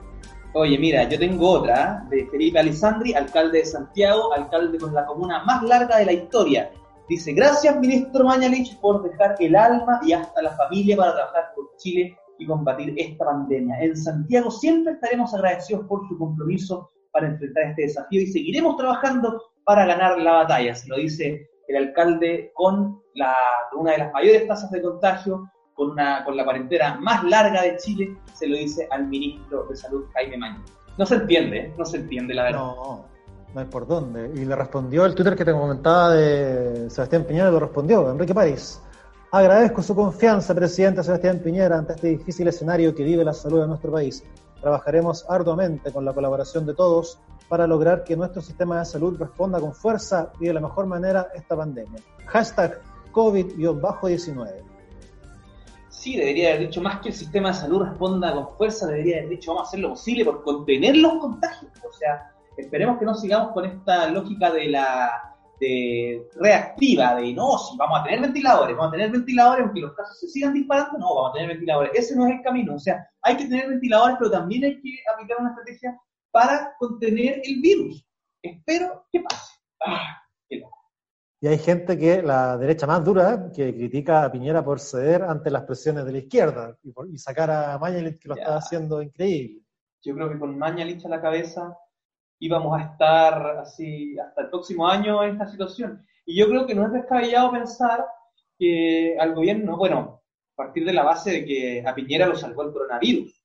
Oye, mira, yo tengo otra ¿eh? de Felipe Alessandri, alcalde de Santiago, alcalde con la comuna más larga de la historia Dice, gracias ministro Mañalich por dejar el alma y hasta la familia para trabajar por Chile y combatir esta pandemia. En Santiago siempre estaremos agradecidos por su compromiso para enfrentar este desafío y seguiremos trabajando para ganar la batalla. Se lo dice el alcalde con, la, una de las mayores tasas de contagio, con, una, con la cuarentena más larga de Chile, se lo dice al ministro de Salud, Jaime Mañalich. No se entiende, no se entiende la verdad. No no hay por dónde. Y le respondió el Twitter que te comentaba de Sebastián Piñera, lo respondió, Enrique París. Agradezco su confianza, presidente Sebastián Piñera, ante este difícil escenario que vive la salud de nuestro país. Trabajaremos arduamente con la colaboración de todos para lograr que nuestro sistema de salud responda con fuerza y de la mejor manera esta pandemia. Hashtag COVID-19. Sí, debería haber dicho más que el sistema de salud responda con fuerza, debería haber dicho vamos a hacer lo posible por contener los contagios. O sea, esperemos que no sigamos con esta lógica de la reactiva, de no, si vamos a tener ventiladores, vamos a tener ventiladores, aunque los casos se sigan disparando, no, vamos a tener ventiladores. Ese no es el camino. O sea, hay que tener ventiladores, pero también hay que aplicar una estrategia para contener el virus. Espero que pase. Ah, y hay gente que, la derecha más dura, que critica a Piñera por ceder ante las presiones de la izquierda y, sacar a Mañalich, que lo está haciendo increíble. Yo creo que con Mañalich a la cabeza íbamos a estar así hasta el próximo año en esta situación. Y yo creo que no es descabellado pensar que al gobierno, bueno, a partir de la base de que a Piñera lo salvó el coronavirus.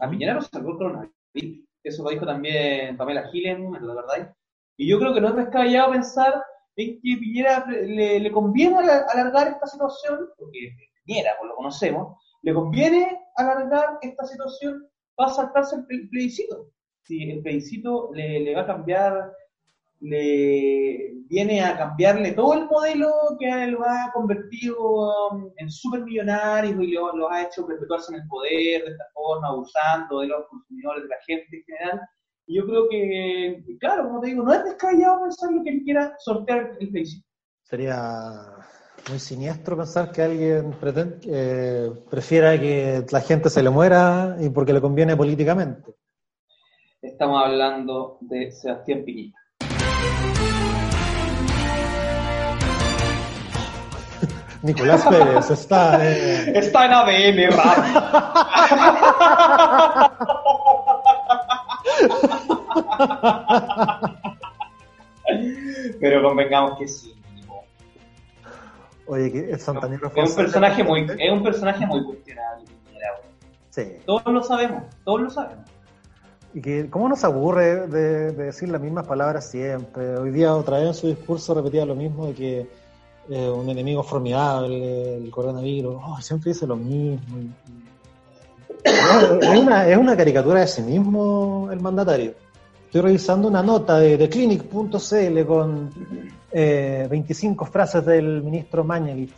A Piñera lo salvó el coronavirus. Eso lo dijo también Pamela Gilen, ¿me lo verdad? Y yo creo que no es descabellado pensar en que Piñera le, le conviene alargar esta situación, porque Piñera, pues lo conocemos, le conviene alargar esta situación para saltarse el plebiscito. Si el plebiscito le, le va a cambiar le viene a cambiarle todo el modelo que lo ha convertido um, en supermillonarios y lo, ha hecho perpetuarse en el poder de esta forma, abusando de los consumidores, de la gente en general. Y yo creo que, claro, como te digo, no es descabellado pensar lo que él quiera sortear el plebiscito. Sería muy siniestro pensar que alguien eh, prefiera que la gente se le muera y porque le conviene políticamente. Estamos hablando de Sebastián Piñera. Nicolás Pérez está, está en ADN Pero convengamos que sí. Oye, que es, un personaje muy, es un personaje muy cuestionable. Sí. Todos lo sabemos, todos lo sabemos. Y que, ¿cómo nos aburre de, decir las mismas palabras siempre? Hoy día otra vez en su discurso repetía lo mismo de que eh, un enemigo formidable, el coronavirus, oh, siempre dice lo mismo. es, una, es una caricatura de sí mismo el mandatario. Estoy revisando una nota de, de clinic.cl con 25 eh, frases del ministro Mañalich.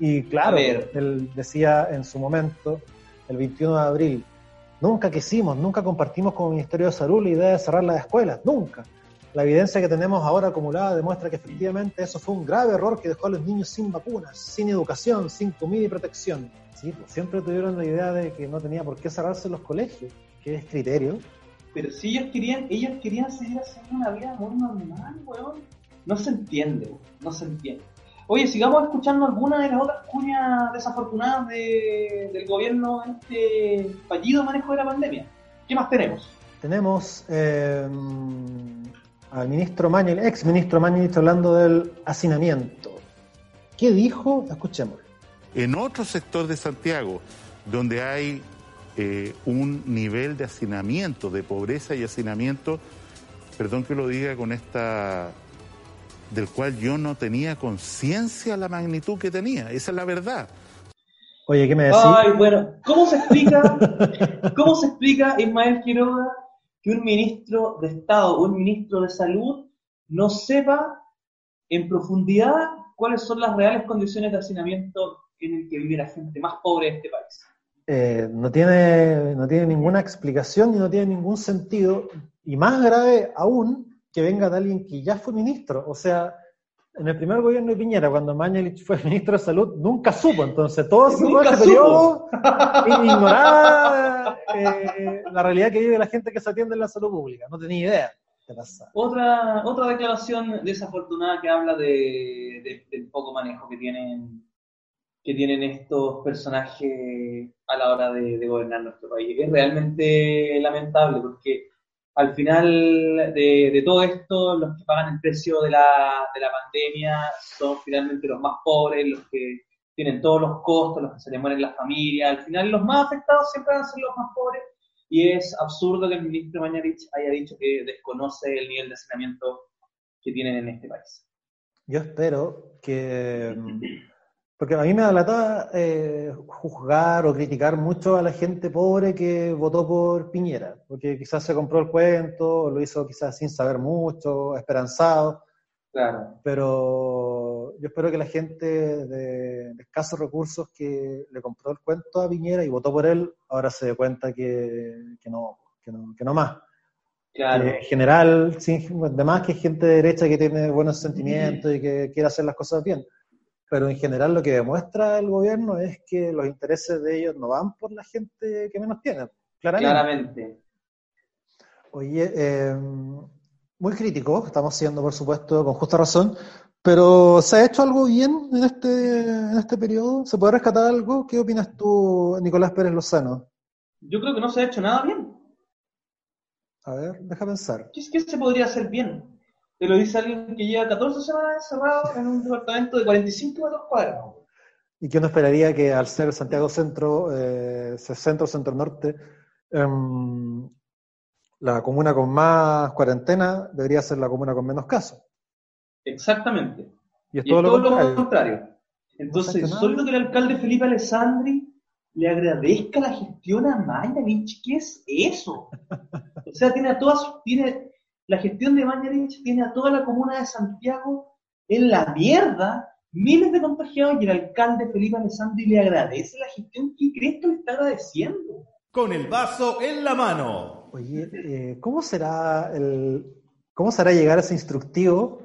Y claro, él decía en su momento, el 21 de abril, nunca quisimos, nunca compartimos con el Ministerio de Salud la idea de cerrar las escuelas, nunca. La evidencia que tenemos ahora acumulada demuestra que efectivamente eso fue un grave error que dejó a los niños sin vacunas, sin educación, sin comida y protección. Sí, pues siempre tuvieron la idea de que no tenía por qué cerrarse los colegios, que es criterio. Pero si ellos querían, ellos querían seguir haciendo una vida muy normal, weón. No se entiende, no se entiende. Oye, sigamos escuchando algunas de las otras cuñas desafortunadas del gobierno en este fallido manejo de la pandemia. ¿Qué más tenemos? Tenemos eh, al ministro Mañez, ex ministro Mañez, hablando del hacinamiento. ¿Qué dijo? Escuchemos. En otro sector de Santiago, donde hay eh, un nivel de hacinamiento, de pobreza y hacinamiento, perdón que lo diga con esta, del cual yo no tenía conciencia la magnitud que tenía, esa es la verdad. Oye, ¿qué me decís? Ay, bueno, ¿cómo se explica, cómo se explica Ismael Quiroga que un ministro de Estado o un ministro de Salud no sepa en profundidad cuáles son las reales condiciones de hacinamiento en el que vive la gente más pobre de este país. Eh, no, tiene, no tiene ninguna explicación y no tiene ningún sentido. Y más grave aún, que venga de alguien que ya fue ministro. O sea, en el primer gobierno de Piñera, cuando Mañalich fue ministro de Salud, nunca supo. Entonces, todo, ese periodo ignoraba eh, la realidad que vive la gente que se atiende en la salud pública. No tenía idea qué pasa. Otra, otra declaración desafortunada que habla de, del poco manejo que tienen, que tienen estos personajes a la hora de, de gobernar nuestro país. Es realmente lamentable porque al final de, todo esto, los que pagan el precio de la, de la pandemia son finalmente los más pobres, los que tienen todos los costos, los que se les mueren las familias. Al final, los más afectados siempre van a ser los más pobres. Y es absurdo que el ministro Mañarich haya dicho que desconoce el nivel de hacinamiento que tienen en este país. Yo espero que porque a mí me da eh, juzgar o criticar mucho a la gente pobre que votó por Piñera, porque quizás se compró el cuento, lo hizo quizás sin saber mucho, esperanzado. Claro. Pero yo espero que la gente de, escasos recursos que le compró el cuento a Piñera y votó por él, ahora se dé cuenta que, no, que no, que no más. Claro. en general, sin, además que es gente de derecha que tiene buenos sentimientos y que quiere hacer las cosas bien pero en general lo que demuestra el gobierno es que los intereses de ellos no van por la gente que menos tiene, claramente. Oye, eh, muy crítico, estamos siendo, por supuesto, con justa razón, pero ¿se ha hecho algo bien en este, en este periodo? ¿Se puede rescatar algo? ¿Qué opinas tú, Nicolás Pérez Lozano? Yo creo que no se ha hecho nada bien. A ver, deja pensar. ¿Qué, qué se podría hacer bien? Te lo dice alguien que lleva 14 semanas encerrado en un departamento de 45 metros cuadrados. ¿Y qué uno esperaría que al ser Santiago Centro, eh, Centro, Centro Norte, em, la comuna con más cuarentena debería ser la comuna con menos casos? Exactamente. Y es Y todo, es lo, todo contrario. lo contrario. Entonces, solo que el alcalde Felipe Alessandri le agradezca la gestión a Mañalich, ¿qué es eso? O sea, tiene a todas, tiene, la gestión de Mañalich tiene a toda la comuna de Santiago en la mierda, miles de contagiados, y el alcalde Felipe Alessandri le agradece la gestión. ¿Qué crees que le está agradeciendo? Con el vaso en la mano. Oye, eh, ¿cómo será el, cómo será llegar a ese instructivo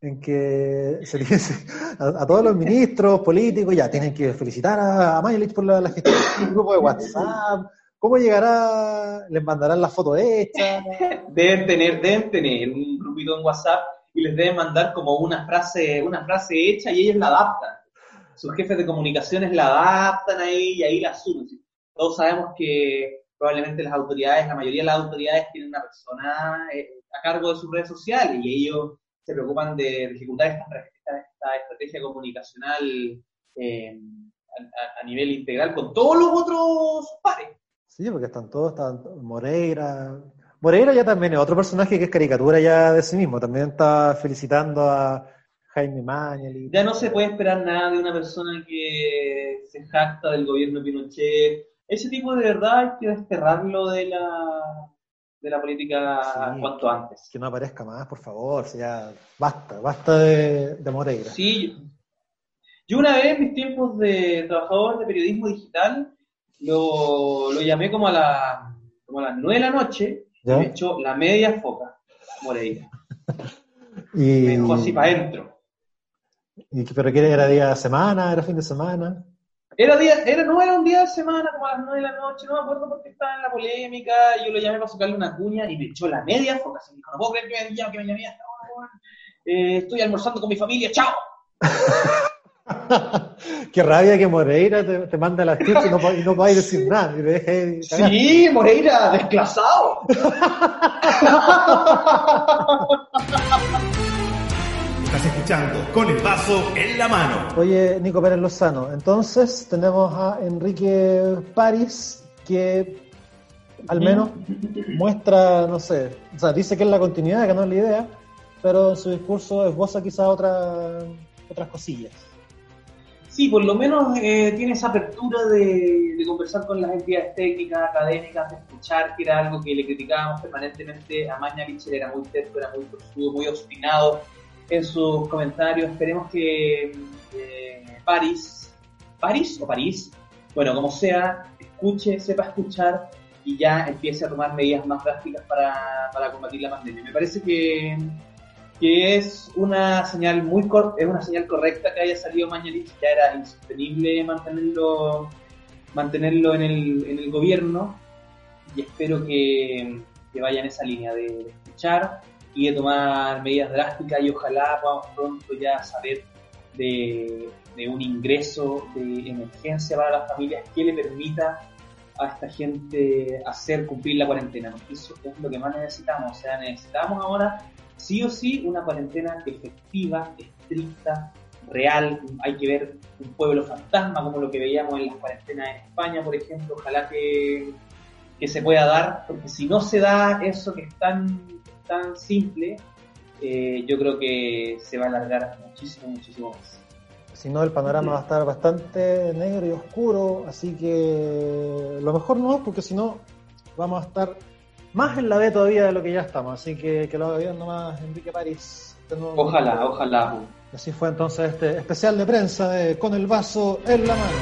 en que se le dice a, a todos los ministros políticos ya tienen que felicitar a, a Mayelich por la, la gestión del grupo de WhatsApp? ¿Cómo llegará? ¿Les mandarán la foto hecha? deben tener, deben tener un grupito en WhatsApp y les deben mandar como una frase, una frase hecha y ellos la adaptan. Sus jefes de comunicaciones la adaptan ahí y ahí la suben. Todos sabemos que probablemente las autoridades, la mayoría de las autoridades tienen una persona eh, a cargo de sus redes sociales y ellos se preocupan de, ejecutar esta, esta- esta estrategia comunicacional eh, a nivel integral con todos los otros pares. Sí, porque están todos, están Moreira. Moreira ya también es otro personaje que es caricatura ya de sí mismo. También está felicitando a Jaime Mañalich. Ya no se puede esperar nada de una persona que se jacta del gobierno de Pinochet. Ese tipo de verdad hay que desterrarlo de la, de la política Sí. cuanto antes. Que no aparezca más, por favor. si ya basta, basta de, de Moreira. Sí, yo una vez en mis tiempos de trabajador de periodismo digital lo, lo llamé como a, la, como a las 9 de la noche y ¿Ya? me echó la media foca, Moreira. Y, Me dejó así para adentro. y, ¿Pero qué era día de semana? ¿Era fin de semana? Era día, era, no era un día de semana, como a las 9 de la noche, no me acuerdo porque estaba en la polémica, y yo lo llamé para sacarle una cuña y me echó la media foca, así me dijo, no puedo creer que me llamado, que me llamé hasta ahora. Eh, estoy almorzando con mi familia, chao. Qué rabia que Moreira te, te manda las chuchas y no, y no podáis decir nada. Y cagar. Sí, Moreira, desclasado. Estás escuchando Con el vaso en la mano. Oye, Nico Pérez Lozano, entonces tenemos a Enrique París que al menos muestra, no sé, o sea, dice que es la continuidad, que no es la idea, pero en su discurso esboza quizá otra, otras cosillas. Sí, por lo menos eh, tiene esa apertura de, conversar con las entidades técnicas, académicas, de escuchar, que era algo que le criticábamos permanentemente a Mañalich, él era muy terco, era muy tosudo, muy obstinado en sus comentarios. Esperemos que eh, París, París o París, bueno, como sea, escuche, sepa escuchar y ya empiece a tomar medidas más drásticas para, para combatir la pandemia. Me parece que que es una señal muy cor- es una señal correcta que haya salido Mañalich, ya era insostenible mantenerlo mantenerlo en el, en el gobierno y espero que, que vaya en esa línea de, de escuchar y de tomar medidas drásticas y ojalá podamos pronto ya saber de, de un ingreso de emergencia para las familias que le permita a esta gente hacer cumplir la cuarentena, eso es lo que más necesitamos, o sea, necesitamos ahora sí o sí una cuarentena efectiva, estricta, real. Hay que ver un pueblo fantasma como lo que veíamos en las cuarentenas en España, por ejemplo. Ojalá que, que se pueda dar, porque si no se da eso que es tan, tan simple, eh, yo creo que se va a alargar muchísimo, muchísimo más. Si no, el panorama va a estar bastante negro y oscuro, así que lo mejor no porque si no vamos a estar más en la B todavía de lo que ya estamos, así que que lo haga bien nomás Enrique París. Ojalá, ojalá. Así fue entonces este especial de prensa de Con el vaso en la mano.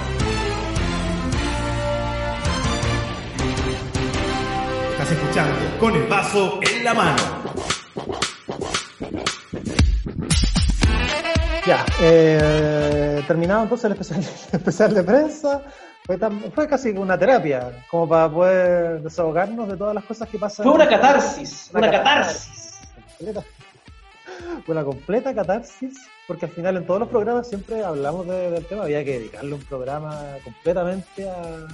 Estás escuchando Con el vaso en la mano. Ya, eh, terminado entonces el especial, el especial de prensa. Fue, tan- fue casi una terapia, como para poder desahogarnos de todas las cosas que pasan. Fue una catarsis, Una una catarsis. catarsis. completa, una completa catarsis, porque al final en todos los programas siempre hablamos de- del tema, había que dedicarle un programa completamente a,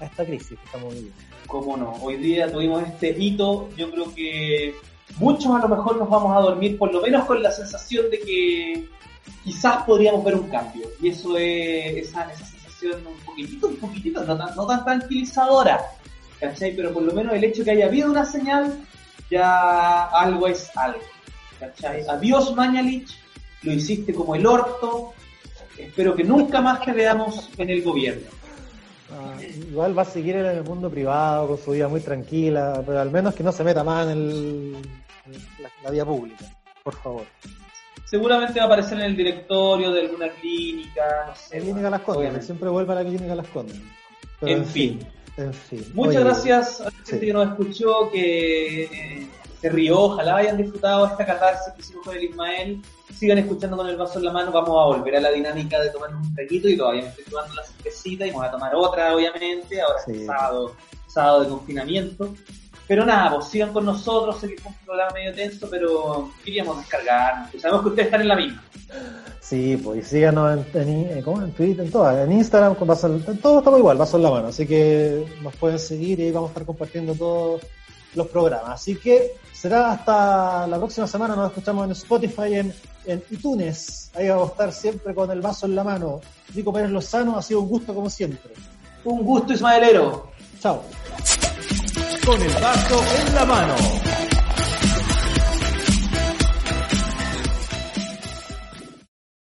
a esta crisis que estamos viviendo. Cómo no, hoy día tuvimos este hito, yo creo que muchos a lo mejor nos vamos a dormir por lo menos con la sensación de que quizás podríamos ver un cambio. Y eso es esa, esa un poquitito, un poquitito, no tan, no tan tranquilizadora, ¿cachai? Pero por lo menos el hecho que haya habido una señal, ya algo es algo. ¿cachai? Adiós Mañalich, lo hiciste como el orto, espero que nunca más te veamos en el gobierno. Ah, igual va a seguir en el mundo privado, con su vida muy tranquila, pero al menos que no se meta más en la, la, vía pública, por favor. Seguramente va a aparecer en el directorio de alguna clínica, no sé. En Clínica Las Condes, siempre vuelve a la Clínica Las Condes. Pero en, en fin. fin. En fin. Muchas Oye, gracias a la gente sí. que nos escuchó, que eh, se rió, ojalá hayan disfrutado esta catarsis que hicimos con el Ismael. Sigan escuchando con el vaso en la mano, vamos a volver a la dinámica de tomar un traguito y todavía me estoy tomando la cervecita y vamos a tomar otra, obviamente, ahora sí. es sábado, sábado de confinamiento. Pero nada, pues sigan con nosotros, sé que fue un programa medio tenso, pero queríamos descargar, sabemos que ustedes están en la misma. Sí, pues síganos en, en, ¿cómo? en Twitter, en todas, en Instagram, con vaso, en todo estamos igual, vaso en la mano, así que nos pueden seguir y ahí vamos a estar compartiendo todos los programas. Así que será hasta la próxima semana, nos escuchamos en Spotify, en, en iTunes, ahí vamos a estar siempre con el vaso en la mano. Nico Pérez Lozano, ha sido un gusto como siempre. Un gusto, Ismaelero. Chao. Con el vaso en la mano.